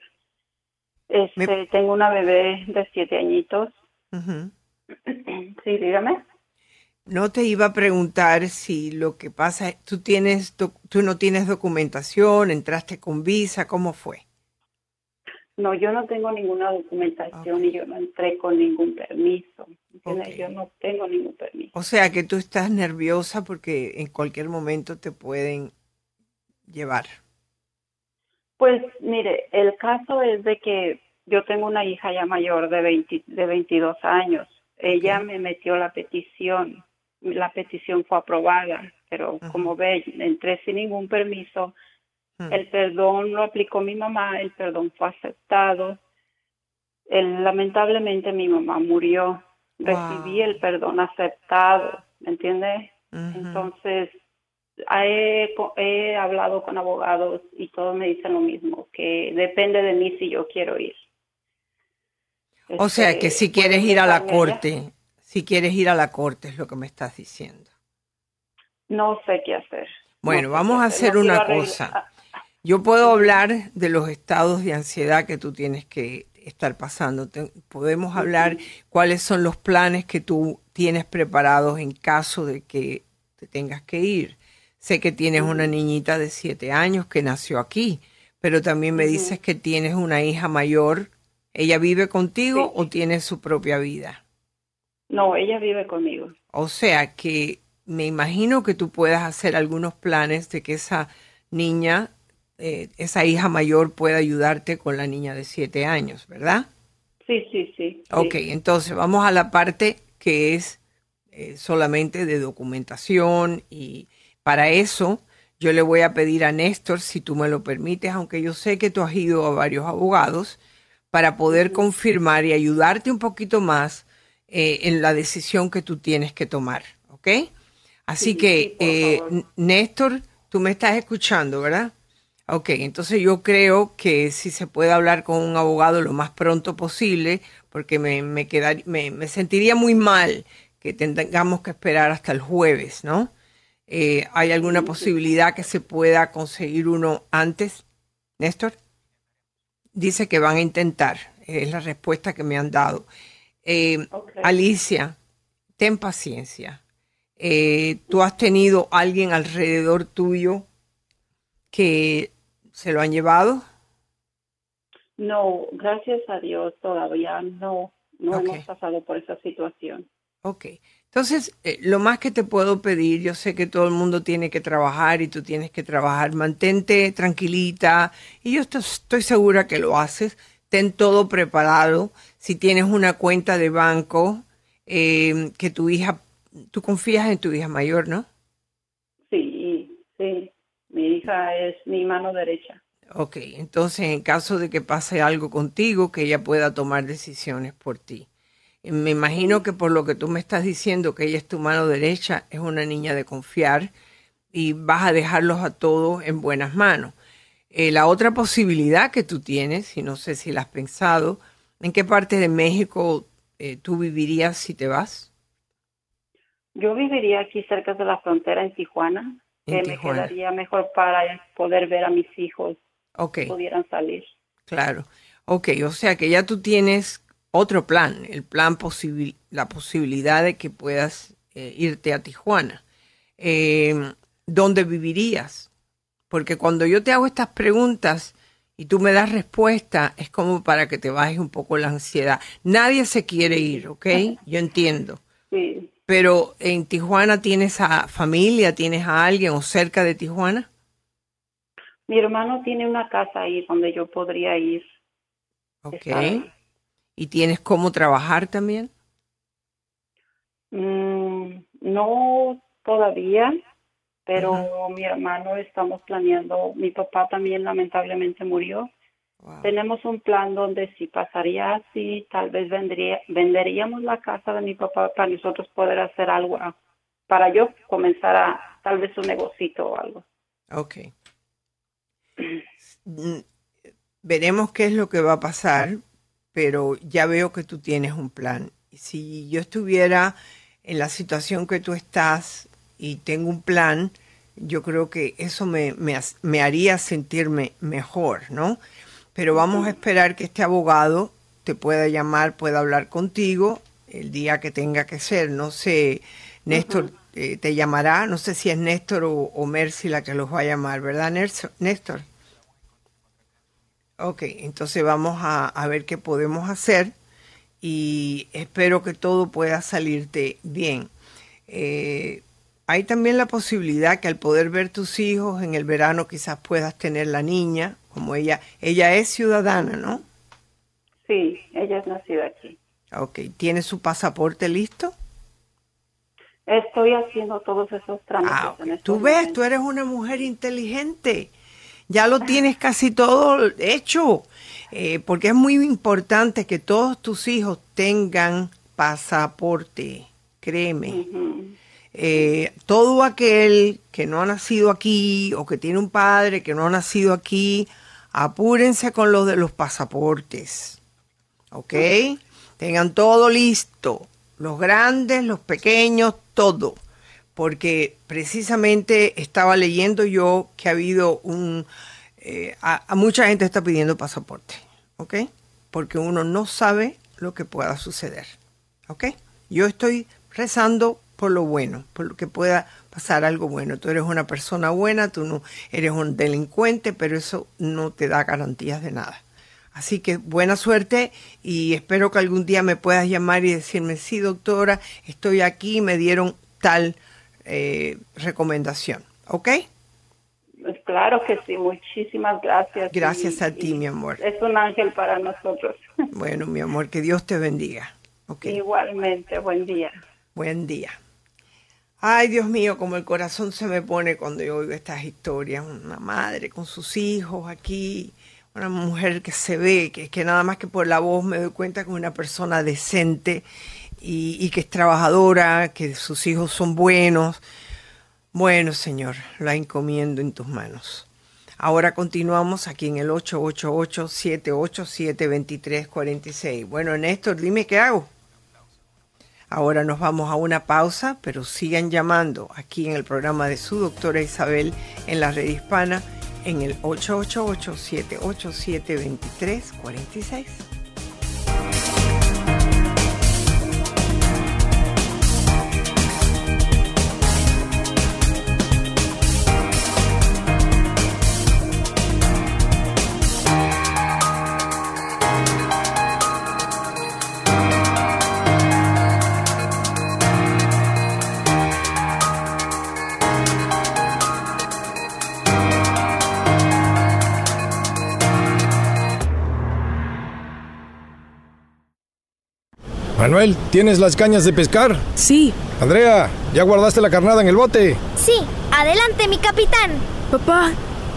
Speaker 17: Este, tengo una bebé de siete añitos. Sí, dígame.
Speaker 1: No te iba a preguntar si lo que pasa, tú tienes, tú no tienes documentación, entraste con visa, ¿cómo fue?
Speaker 17: No, yo no tengo ninguna documentación y yo no entré con ningún permiso. Yo no tengo ningún permiso.
Speaker 1: O sea que tú estás nerviosa porque en cualquier momento te pueden llevar.
Speaker 17: Pues mire, el caso es de que yo tengo una hija ya mayor de, 20, de 22 años. Ella me metió la petición. La petición fue aprobada, pero como ve, entré sin ningún permiso Hmm. El perdón lo aplicó mi mamá, el perdón fue aceptado. El, lamentablemente mi mamá murió. Recibí el perdón aceptado, ¿me entiendes? Entonces, he, he hablado con abogados y todos me dicen lo mismo, que depende de mí si yo quiero ir.
Speaker 1: O sea que si quieres ir a la corte, si quieres ir a la corte es lo que me estás diciendo.
Speaker 17: No sé qué hacer.
Speaker 1: Bueno, vamos a hacer una cosa. Yo puedo hablar de los estados de ansiedad que tú tienes que estar pasando. podemos hablar cuáles son los planes que tú tienes preparados en caso de que te tengas que ir. Sé que tienes una niñita de siete años que nació aquí, pero también me dices que tienes una hija mayor. ¿Ella vive contigo o tiene su propia vida?
Speaker 17: No, ella vive conmigo.
Speaker 1: O sea que me imagino que tú puedas hacer algunos planes de que esa niña eh, esa hija mayor pueda ayudarte con la niña de siete años, ¿verdad?
Speaker 17: Sí, sí, sí.
Speaker 1: Ok, entonces vamos a la parte que es eh, solamente de documentación y para eso yo le voy a pedir a Néstor, si tú me lo permites, aunque yo sé que tú has ido a varios abogados, para poder confirmar y ayudarte un poquito más eh, en la decisión que tú tienes que tomar, ¿ok? Así que, Néstor, tú me estás escuchando, ¿verdad? Ok, entonces yo creo que si se puede hablar con un abogado lo más pronto posible, porque me, me, me, sentiría muy mal que tengamos que esperar hasta el jueves, ¿no? Eh, ¿Hay alguna posibilidad que se pueda conseguir uno antes, Néstor? Dice que van a intentar, es la respuesta que me han dado. Eh, Alicia, ten paciencia. Eh, ¿Tú has tenido alguien alrededor tuyo que se lo han llevado?
Speaker 17: No, gracias a Dios todavía no, no hemos pasado por esa situación.
Speaker 1: Ok, entonces eh, lo más que te puedo pedir, yo sé que todo el mundo tiene que trabajar y tú tienes que trabajar, mantente tranquilita y yo estoy, segura que lo haces, ten todo preparado, si tienes una cuenta de banco, eh, que tu hija, tú confías en tu hija mayor, ¿no?
Speaker 17: Sí, sí. Mi hija es mi mano derecha.
Speaker 1: Ok, entonces en caso de que pase algo contigo, que ella pueda tomar decisiones por ti. Me imagino que por lo que tú me estás diciendo, que ella es tu mano derecha, es una niña de confiar y vas a dejarlos a todos en buenas manos. Eh, la otra posibilidad que tú tienes, y no sé si la has pensado, ¿en qué parte de México eh, tú vivirías si te vas?
Speaker 17: Yo viviría aquí cerca de la frontera en Tijuana, que me quedaría mejor para poder ver a mis hijos.
Speaker 1: Ok.
Speaker 17: Pudieran salir.
Speaker 1: Claro. Ok, o sea que ya tú tienes otro plan, el plan posible, la posibilidad de que puedas eh, irte a Tijuana. Eh, ¿Dónde vivirías? Porque cuando yo te hago estas preguntas y tú me das respuesta, es como para que te bajes un poco la ansiedad. Nadie se quiere ir, ¿ok? Yo entiendo.
Speaker 17: Sí.
Speaker 1: Pero en Tijuana tienes a familia, tienes a alguien o cerca de Tijuana.
Speaker 17: Mi hermano tiene una casa ahí donde yo podría ir.
Speaker 1: Ok. ¿Y tienes cómo trabajar también?
Speaker 17: Mm, no todavía, pero mi hermano estamos planeando. Mi papá también lamentablemente murió. Tenemos un plan donde si pasaría así, tal vez vendría, venderíamos la casa de mi papá para nosotros poder hacer algo, para yo comenzar a tal vez un negocito o algo.
Speaker 1: Ok. Mm, veremos qué es lo que va a pasar, pero ya veo que tú tienes un plan. Si yo estuviera en la situación que tú estás y tengo un plan, yo creo que eso me, me, haría sentirme mejor, ¿no? Pero vamos a esperar que este abogado te pueda llamar, pueda hablar contigo el día que tenga que ser. No sé, Néstor eh, te llamará, no sé si es Néstor o, o Mercy la que los va a llamar, ¿verdad, Néstor? Ok, entonces vamos a, ver qué podemos hacer y espero que todo pueda salirte bien. Eh, hay también la posibilidad que al poder ver tus hijos en el verano quizás puedas tener la niña, como ella, ella es ciudadana, ¿no?
Speaker 17: Sí, ella es nacida aquí.
Speaker 1: Ok, ¿tiene su pasaporte listo?
Speaker 17: Estoy haciendo todos esos trámites. Ah,
Speaker 1: tú ves, tú eres una mujer inteligente ya lo tienes casi todo hecho, eh, porque es muy importante que todos tus hijos tengan pasaporte, créeme. Eh, todo aquel que no ha nacido aquí o que tiene un padre que no ha nacido aquí, apúrense con los de los pasaportes, ¿ok? Tengan todo listo, los grandes, los pequeños, todo porque precisamente estaba leyendo yo que ha habido un... Eh, a, mucha gente está pidiendo pasaporte, ¿ok? Porque uno no sabe lo que pueda suceder, ¿ok? Yo estoy rezando por lo bueno, por lo que pueda pasar algo bueno. Tú eres una persona buena, tú no eres un delincuente, pero eso no te da garantías de nada. Así que buena suerte y espero que algún día me puedas llamar y decirme, sí, doctora, estoy aquí, me dieron tal eh, recomendación. ¿Ok?
Speaker 17: Pues claro que sí, muchísimas gracias.
Speaker 1: Gracias a ti, mi amor.
Speaker 17: Es un ángel para nosotros.
Speaker 1: Bueno, mi amor, que Dios te bendiga. Okay.
Speaker 17: Igualmente, buen día.
Speaker 1: Buen día. Ay, Dios mío, como el corazón se me pone cuando yo oigo estas historias. Una madre con sus hijos aquí, una mujer que se ve, que, que nada más que por la voz me doy cuenta que es una persona decente y, que es trabajadora, que sus hijos son buenos. Bueno, Señor, la encomiendo en tus manos. Ahora continuamos aquí en el 888-787-2346. Bueno, Néstor, dime qué hago. Ahora nos vamos a una pausa, pero sigan llamando aquí en el programa de su doctora Isabel en la red hispana en el 888-787-2346.
Speaker 6: Manuel, ¿tienes las cañas de pescar?
Speaker 18: Sí.
Speaker 6: Andrea, ¿ya guardaste la carnada en el bote?
Speaker 19: Sí, adelante, mi capitán.
Speaker 18: Papá,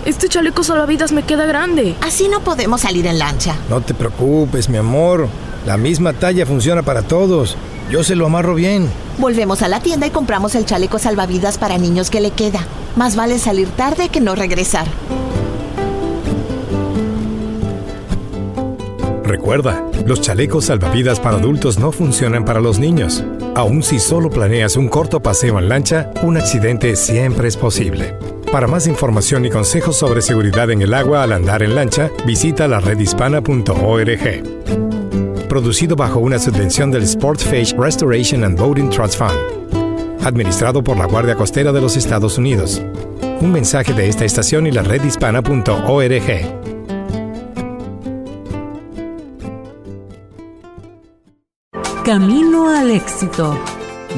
Speaker 18: este chaleco salvavidas me queda grande.
Speaker 14: Así no podemos salir en lancha.
Speaker 6: No te preocupes, mi amor. La misma talla funciona para todos. Yo se lo amarro bien.
Speaker 14: Volvemos a la tienda y compramos el chaleco salvavidas para niños que le queda. Más vale salir tarde que no regresar.
Speaker 6: Recuerda, los chalecos salvavidas para adultos no funcionan para los niños. Aun si solo planeas un corto paseo en lancha, un accidente siempre es posible. Para más información y consejos sobre seguridad en el agua al andar en lancha, visita la redhispana.org. Producido bajo una subvención del Sportfish Restoration and Boating Trust Fund. Administrado por la Guardia Costera de los Estados Unidos. Un mensaje de esta estación y la redhispana.org.
Speaker 2: Camino al éxito.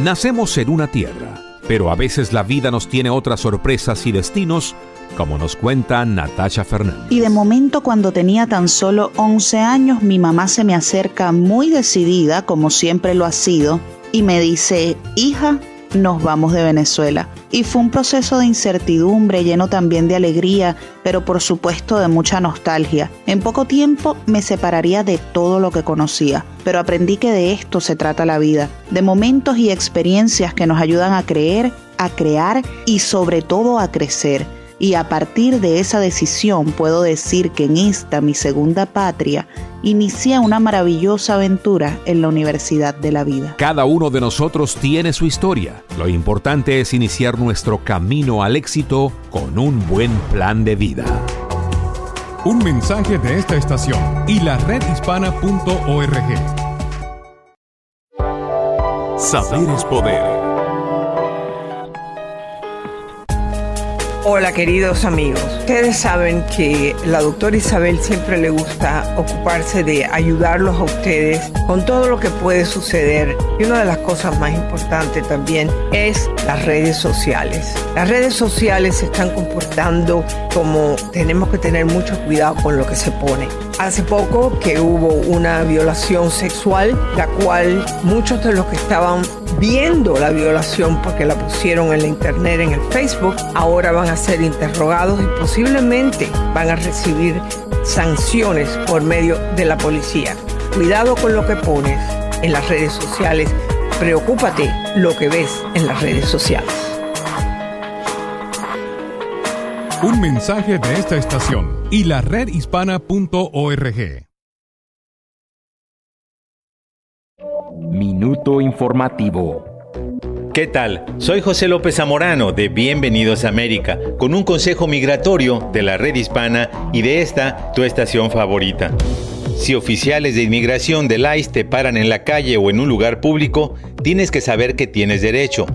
Speaker 3: Nacemos en una tierra, pero a veces la vida nos tiene otras sorpresas y destinos, como nos cuenta Natasha Fernández.
Speaker 4: Y de momento cuando tenía tan solo 11 años, mi mamá se me acerca muy decidida, como siempre lo ha sido, y me dice, hija, nos vamos de Venezuela. Y fue un proceso de incertidumbre, lleno también de alegría, pero por supuesto de mucha nostalgia. En poco tiempo me separaría de todo lo que conocía, pero aprendí que de esto se trata la vida, de momentos y experiencias que nos ayudan a creer, a crear y sobre todo a crecer y a partir de esa decisión puedo decir que en esta, mi segunda patria, inicié una maravillosa aventura en la Universidad de la Vida.
Speaker 3: Cada uno de nosotros tiene su historia. Lo importante es iniciar nuestro camino al éxito con un buen plan de vida.
Speaker 5: Un mensaje de esta estación y la redhispana.org.
Speaker 3: Saber es poder.
Speaker 1: Hola queridos amigos, ustedes saben que la doctora Isabel siempre le gusta ocuparse de ayudarlos a ustedes con todo lo que puede suceder y una de las cosas más importantes también es las redes sociales. Las redes sociales se están comportando como tenemos que tener mucho cuidado con lo que se pone. Hace poco que hubo una violación sexual, la cual muchos de los que estaban viendo la violación porque la pusieron en la internet, en el Facebook, ahora van a ser interrogados y posiblemente van a recibir sanciones por medio de la policía. Cuidado con lo que pones en las redes sociales. Preocúpate lo que ves en las redes sociales.
Speaker 5: Un mensaje de esta estación y la redhispana.org.
Speaker 8: Minuto informativo. ¿Qué tal? Soy José López Zamorano de Bienvenidos a América, con un consejo migratorio de la red hispana y de esta, tu estación favorita. Si oficiales de inmigración del ICE te paran en la calle o en un lugar público, tienes que saber que tienes derecho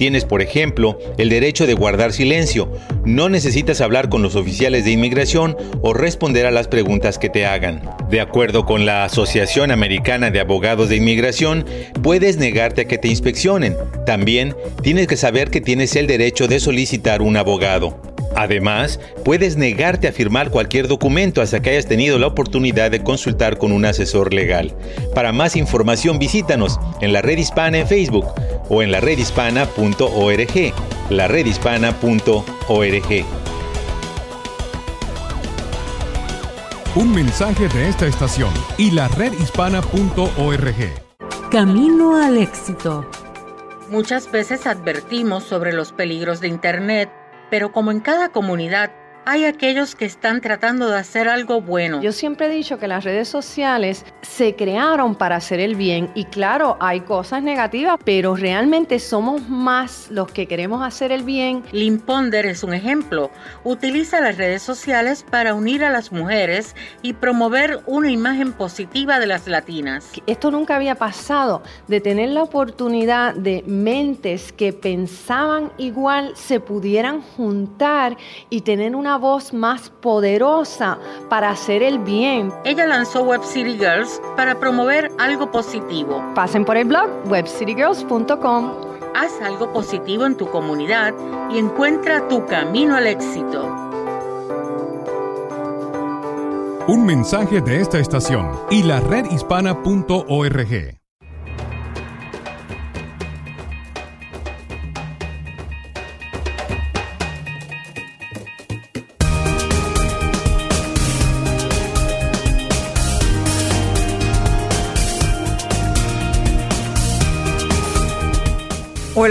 Speaker 8: Tienes, por ejemplo, el derecho de guardar silencio. No necesitas hablar con los oficiales de inmigración o responder a las preguntas que te hagan. De acuerdo con la Asociación Americana de Abogados de Inmigración, puedes negarte a que te inspeccionen. También tienes que saber que tienes el derecho de solicitar un abogado. Además, puedes negarte a firmar cualquier documento hasta que hayas tenido la oportunidad de consultar con un asesor legal. Para más información visítanos en la red hispana en Facebook o en la redhispana.org. La redhispana.org.
Speaker 5: Un mensaje de esta estación y la redhispana.org.
Speaker 2: Camino al éxito.
Speaker 20: Muchas veces advertimos sobre los peligros de Internet pero como en cada comunidad hay aquellos que están tratando de hacer algo bueno.
Speaker 21: Yo siempre he dicho que las redes sociales se crearon para hacer el bien y claro, hay cosas negativas, pero realmente somos más los que queremos hacer el bien.
Speaker 20: Lynn Ponder es un ejemplo. Utiliza las redes sociales para unir a las mujeres y promover una imagen positiva de las latinas.
Speaker 21: Esto nunca había pasado, de tener la oportunidad de mentes que pensaban igual se pudieran juntar y tener una voz más poderosa para hacer el bien.
Speaker 20: Ella lanzó Web City Girls para promover algo positivo.
Speaker 21: Pasen por el blog webcitygirls.com.
Speaker 20: Haz algo positivo en tu comunidad y encuentra tu camino al éxito.
Speaker 5: Un mensaje de esta estación y la redhispana.org.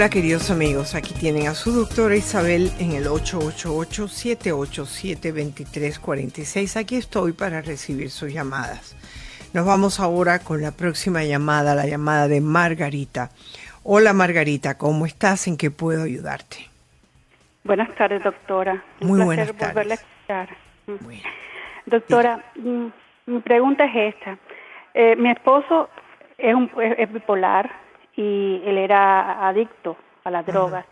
Speaker 1: Hola queridos amigos, aquí tienen a su doctora Isabel en el 888-787-2346. Aquí estoy para recibir sus llamadas. Nos vamos ahora con la próxima llamada, la llamada de Margarita. Hola Margarita, ¿cómo estás? ¿En qué puedo ayudarte?
Speaker 22: Buenas tardes, doctora.
Speaker 1: Muy buenas tardes.
Speaker 22: Mm. Doctora, mm, mi pregunta es esta. Eh, mi esposo es, un, es, bipolar y él era adicto a las drogas.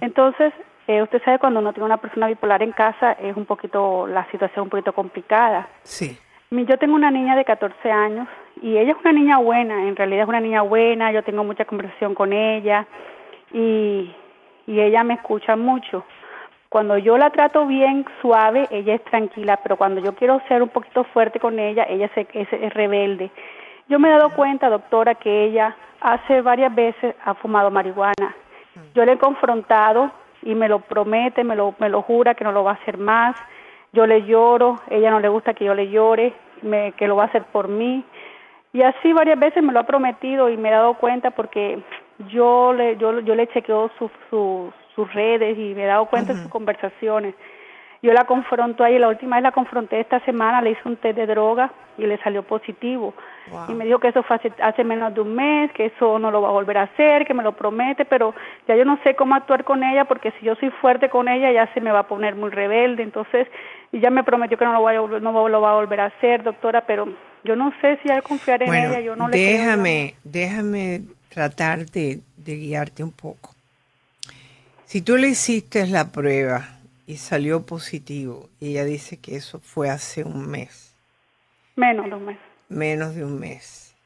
Speaker 22: Entonces, eh, usted sabe cuando uno tiene una persona bipolar en casa es un poquito, la situación un poquito complicada.
Speaker 1: Sí.
Speaker 22: Yo tengo una niña de 14 años y ella es una niña buena, en realidad es una niña buena, yo tengo mucha conversación con ella y, y ella me escucha mucho. Cuando yo la trato bien, suave, ella es tranquila, pero cuando yo quiero ser un poquito fuerte con ella, ella se, es, rebelde. Yo me he dado cuenta, doctora, que ella hace varias veces ha fumado marihuana. Yo le he confrontado y me lo promete, me lo, me lo jura que no lo va a hacer más. Yo le lloro, ella no le gusta que yo le llore, me, que lo va a hacer por mí. Y así varias veces me lo ha prometido y me he dado cuenta porque yo le, yo, yo le chequeo su, su, sus redes y me he dado cuenta de sus conversaciones. Yo la confronto ahí, la última vez la confronté esta semana, le hice un test de droga y le salió positivo. Y me dijo que eso fue hace, menos de un mes, que eso no lo va a volver a hacer, que me lo promete, pero ya yo no sé cómo actuar con ella porque si yo soy fuerte con ella ya se me va a poner muy rebelde. Entonces, y ya me prometió que no lo, va a, no lo va a volver a hacer, doctora, pero yo no sé si hay confiar en ella, yo no le
Speaker 1: Déjame, déjame tratar de guiarte un poco. Si tú le hiciste la prueba y salió positivo, y ella dice que eso fue hace un mes.
Speaker 22: Menos de un mes.
Speaker 1: Menos de un mes.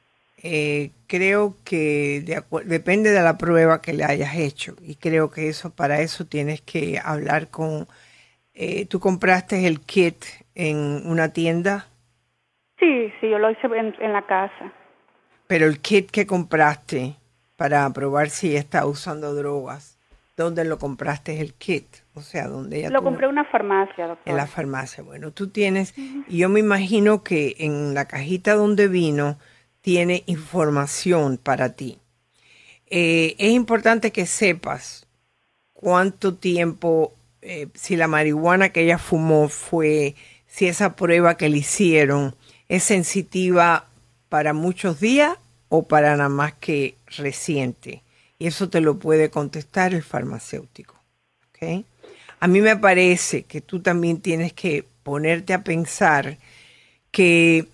Speaker 1: Eh, creo que depende de la prueba que le hayas hecho y creo que eso para eso tienes que hablar con eh, tú compraste el kit en una tienda
Speaker 22: sí sí yo lo hice en, la casa
Speaker 1: pero el kit que compraste para probar si está usando drogas ¿Dónde lo compraste el kit? O sea, ¿dónde ella
Speaker 22: Lo compré en una farmacia, doctor.
Speaker 1: En la farmacia. Bueno, tú tienes, y yo me imagino que en la cajita donde vino tiene información para ti. Eh, es importante que sepas cuánto tiempo, eh, si la marihuana que ella fumó fue, si esa prueba que le hicieron es sensitiva para muchos días o para nada más que reciente. Y eso te lo puede contestar el farmacéutico. A mí me parece que tú también tienes que ponerte a pensar que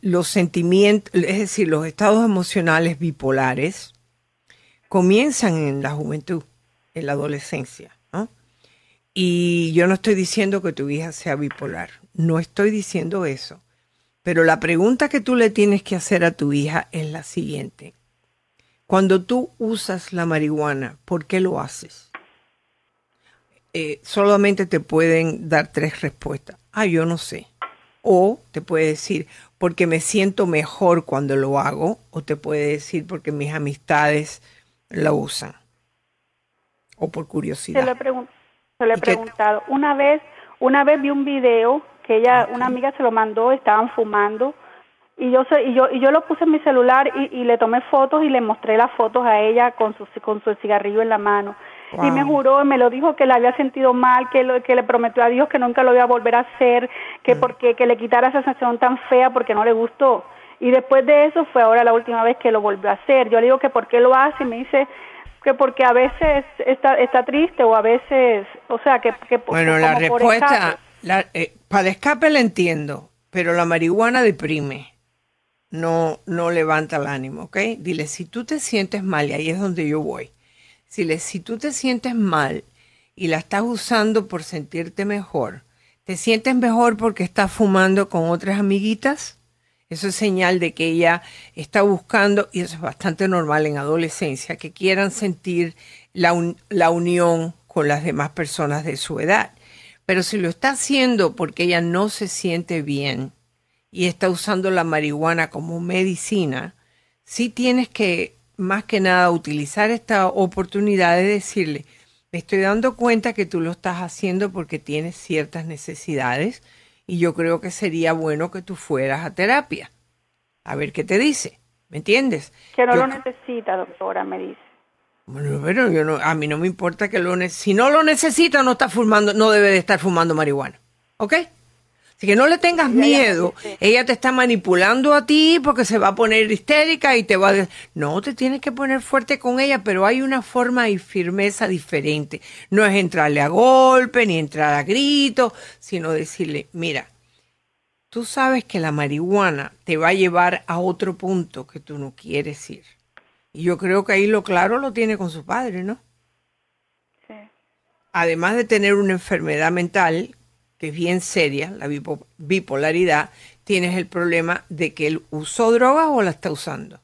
Speaker 1: los sentimientos, es decir, los estados emocionales bipolares, comienzan en la juventud, en la adolescencia. Y yo no estoy diciendo que tu hija sea bipolar, no estoy diciendo eso. Pero la pregunta que tú le tienes que hacer a tu hija es la siguiente. Cuando tú usas la marihuana, ¿por qué lo haces? Eh, solamente te pueden dar tres respuestas. Ah, yo no sé. O te puede decir, porque me siento mejor cuando lo hago. O te puede decir, porque mis amistades la usan. O por curiosidad.
Speaker 22: Se lo he, preguntado. Una vez, una vez vi un video que ella, una amiga se lo mandó, estaban fumando y yo y yo y yo lo puse en mi celular y, le tomé fotos y le mostré las fotos a ella con su con su cigarrillo en la mano y me juró me lo dijo que le había sentido mal que lo, que le prometió a Dios que nunca lo iba a volver a hacer que mm. porque que le quitara esa sensación tan fea porque no le gustó y después de eso fue ahora la última vez que lo volvió a hacer yo le digo que por qué lo hace y me dice que porque a veces está está triste o a veces o sea que, que
Speaker 1: bueno la respuesta la, eh, para escape le entiendo pero la marihuana deprime no, no levanta el ánimo, ¿ok? Dile, si tú te sientes mal, y ahí es donde yo voy. Dile, si tú te sientes mal y la estás usando por sentirte mejor, ¿te sientes mejor porque estás fumando con otras amiguitas? Eso es señal de que ella está buscando, y eso es bastante normal en adolescencia, que quieran sentir la, la unión con las demás personas de su edad. Pero si lo está haciendo porque ella no se siente bien, y está usando la marihuana como medicina, sí tienes que, más que nada, utilizar esta oportunidad de decirle, me estoy dando cuenta que tú lo estás haciendo porque tienes ciertas necesidades y yo creo que sería bueno que tú fueras a terapia. A ver qué te dice. ¿Me entiendes?
Speaker 22: Que no lo necesita, doctora, me dice.
Speaker 1: Bueno, pero yo no, a mí no me importa que lo. Si no lo necesita, no está fumando, no debe de estar fumando marihuana. ¿Ok? Así que no le tengas miedo. Ella te está manipulando a ti porque se va a poner histérica y te va a... No, te tienes que poner fuerte con ella, pero hay una forma y firmeza diferente. No es entrarle a golpe ni entrar a gritos, sino decirle, mira, tú sabes que la marihuana te va a llevar a otro punto que tú no quieres ir. Y yo creo que ahí lo claro lo tiene con su padre, ¿no? Sí. Además de tener una enfermedad mental que es bien seria, la bipolaridad, tienes el problema de que él usó drogas o la está usando.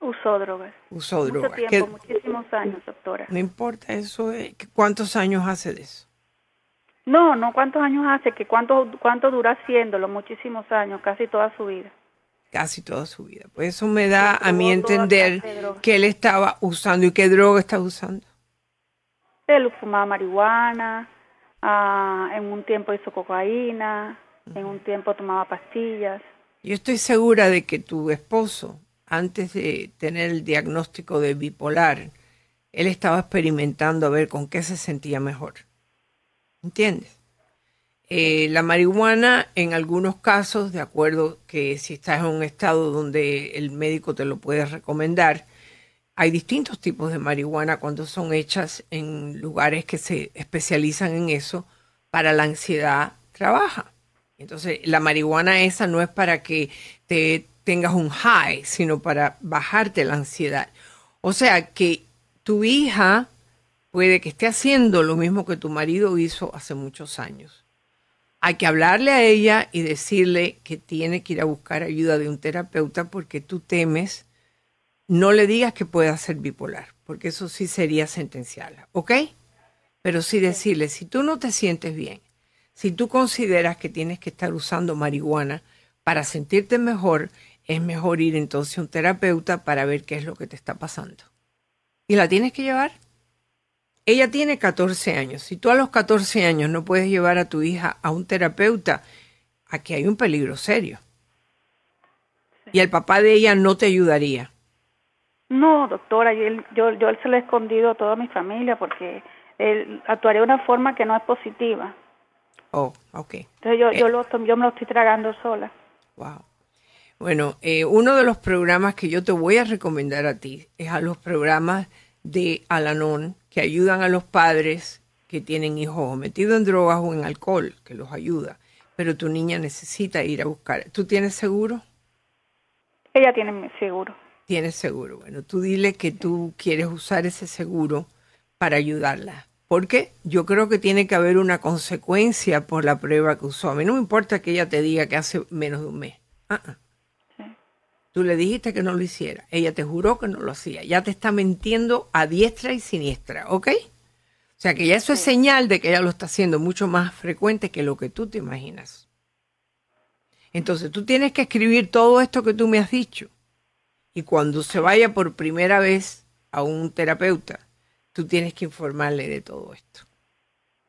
Speaker 22: Usó drogas.
Speaker 1: Usó drogas.
Speaker 22: Mucho tiempo, muchísimos años, doctora.
Speaker 1: No importa, eso ¿cuántos años hace de eso?
Speaker 22: No, no cuántos años hace, que cuánto, cuánto dura haciéndolo, muchísimos años, casi toda su vida.
Speaker 1: Casi toda su vida. Pues eso me da a mí entender que él estaba usando y qué droga estaba usando.
Speaker 22: Él fumaba marihuana, Ah, en un tiempo hizo cocaína, en un tiempo tomaba pastillas.
Speaker 1: Yo estoy segura de que tu esposo, antes de tener el diagnóstico de bipolar, él estaba experimentando a ver con qué se sentía mejor. ¿Entiendes? Eh, la marihuana, en algunos casos, de acuerdo que si estás en un estado donde el médico te lo puede recomendar, hay distintos tipos de marihuana cuando son hechas en lugares que se especializan en eso. Para la ansiedad trabaja. Entonces, la marihuana esa no es para que te tengas un high, sino para bajarte la ansiedad. O sea que tu hija puede que esté haciendo lo mismo que tu marido hizo hace muchos años. Hay que hablarle a ella y decirle que tiene que ir a buscar ayuda de un terapeuta porque tú temes no le digas que pueda ser bipolar, porque eso sí sería sentenciarla, ¿ok? Pero sí decirle, si tú no te sientes bien, si tú consideras que tienes que estar usando marihuana para sentirte mejor, es mejor ir entonces a un terapeuta para ver qué es lo que te está pasando. Y la tienes que llevar. Ella tiene 14 años. Si tú a los 14 años no puedes llevar a tu hija a un terapeuta, aquí hay un peligro serio. Y el papá de ella no te ayudaría.
Speaker 22: No, doctora, yo, yo, yo se lo he escondido a toda mi familia porque él actuaría de una forma que no es positiva.
Speaker 1: Oh, ok.
Speaker 22: Entonces yo, yo, eh. lo, yo me lo estoy tragando sola.
Speaker 1: Wow. Bueno, eh, uno de los programas que yo te voy a recomendar a ti es a los programas de Alanon que ayudan a los padres que tienen hijos metidos en drogas o en alcohol, que los ayuda. Pero tu niña necesita ir a buscar. ¿Tú tienes seguro?
Speaker 22: Ella tiene seguro.
Speaker 1: Tienes seguro. Bueno, tú dile que tú quieres usar ese seguro para ayudarla. Porque yo creo que tiene que haber una consecuencia por la prueba que usó. A mí no me importa que ella te diga que hace menos de un mes. Ah, ah. Tú le dijiste que no lo hiciera. Ella te juró que no lo hacía. Ya te está mintiendo a diestra y siniestra, ¿ok? O sea que ya eso es señal de que ella lo está haciendo mucho más frecuente que lo que tú te imaginas. Entonces tú tienes que escribir todo esto que tú me has dicho y cuando se vaya por primera vez a un terapeuta, tú tienes que informarle de todo esto.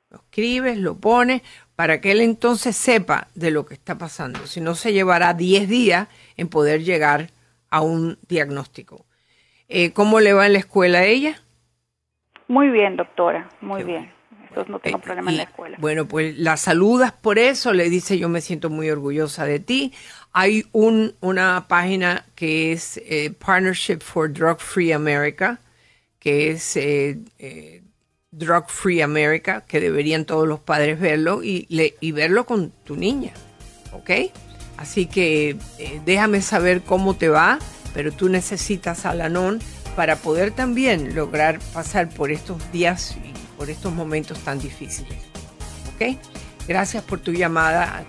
Speaker 1: Lo escribes, lo pones, para que él entonces sepa de lo que está pasando. Si no, se llevará 10 días en poder llegar a un diagnóstico. Eh, ¿Cómo le va en la escuela a ella?
Speaker 22: Muy bien, doctora, muy bien. Entonces no tengo eh, problema en la escuela.
Speaker 1: Bueno, pues la saludas por eso, le dice yo me siento muy orgullosa de ti. Hay un, una página que es eh, Partnership for Drug Free America, que es eh, eh, Drug Free America, que deberían todos los padres verlo y, y verlo con tu niña, ¿ok? Así que déjame saber cómo te va, pero tú necesitas Alanon para poder también lograr pasar por estos días y por estos momentos tan difíciles, ¿ok? Gracias por tu llamada.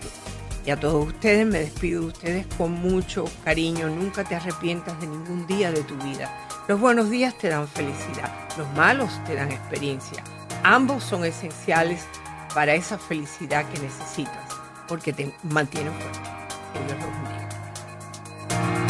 Speaker 1: Y a todos ustedes me despido de ustedes con mucho cariño. Nunca te arrepientas de ningún día de tu vida. Los buenos días te dan felicidad, los malos te dan experiencia. Ambos son esenciales para esa felicidad que necesitas, porque te mantienen fuerte. Dios los